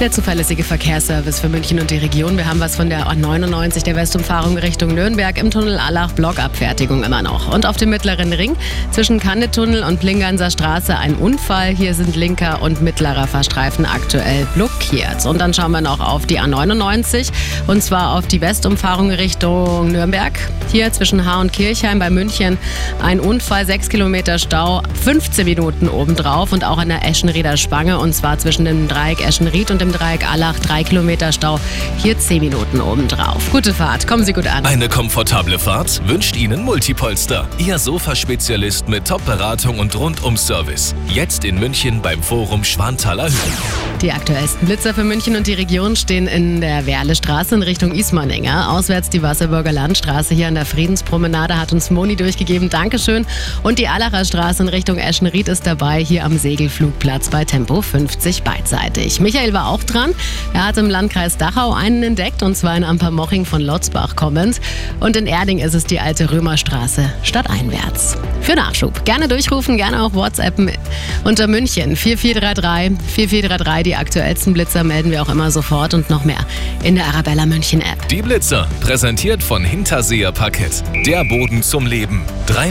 Der zuverlässige Verkehrsservice für München und die Region. Wir haben was von der 99 der Westumfahrung Richtung Nürnberg im Tunnel Allach Blockabfertigung immer noch. Und auf dem mittleren Ring zwischen Kannetunnel und Plinganser Straße ein Unfall. Hier sind linker und mittlerer Fahrstreifen aktuell blockiert. Und dann schauen wir noch auf die A99 und zwar auf die Westumfahrung Richtung Nürnberg. Hier zwischen Haar und Kirchheim bei München ein Unfall, 6 Kilometer Stau, 15 Minuten obendrauf und auch an der Eschenrieder Spange und zwar zwischen dem Dreieck Eschenried und dem Dreieck Allach, drei Kilometer Stau, hier zehn Minuten obendrauf. Gute Fahrt, kommen Sie gut an. Eine komfortable Fahrt wünscht Ihnen Multipolster. Ihr Sofaspezialist mit Top-Beratung und Rundum-Service. Jetzt in München beim Forum Schwanthaler Höhen. Die aktuellsten Blitzer für München und die Region stehen in der Werlestraße in Richtung Ismaninger. Auswärts die Wasserburger Landstraße hier an der Friedenspromenade hat uns Moni durchgegeben. Dankeschön. Und die Allacher Straße in Richtung Eschenried ist dabei, hier am Segelflugplatz bei Tempo 50 beidseitig. Michael war auch dran. Er hat im Landkreis Dachau einen entdeckt und zwar in Ampermoching von Lotzbach kommend. Und in Erding ist es die alte Römerstraße stadteinwärts. Für Nachschub gerne durchrufen, gerne auch WhatsAppen unter München 4433 4433 die aktuellsten Blitzer melden wir auch immer sofort und noch mehr in der Arabella München App. Die Blitzer, präsentiert von Hinterseher Parkett. Der Boden zum Leben. Dreimal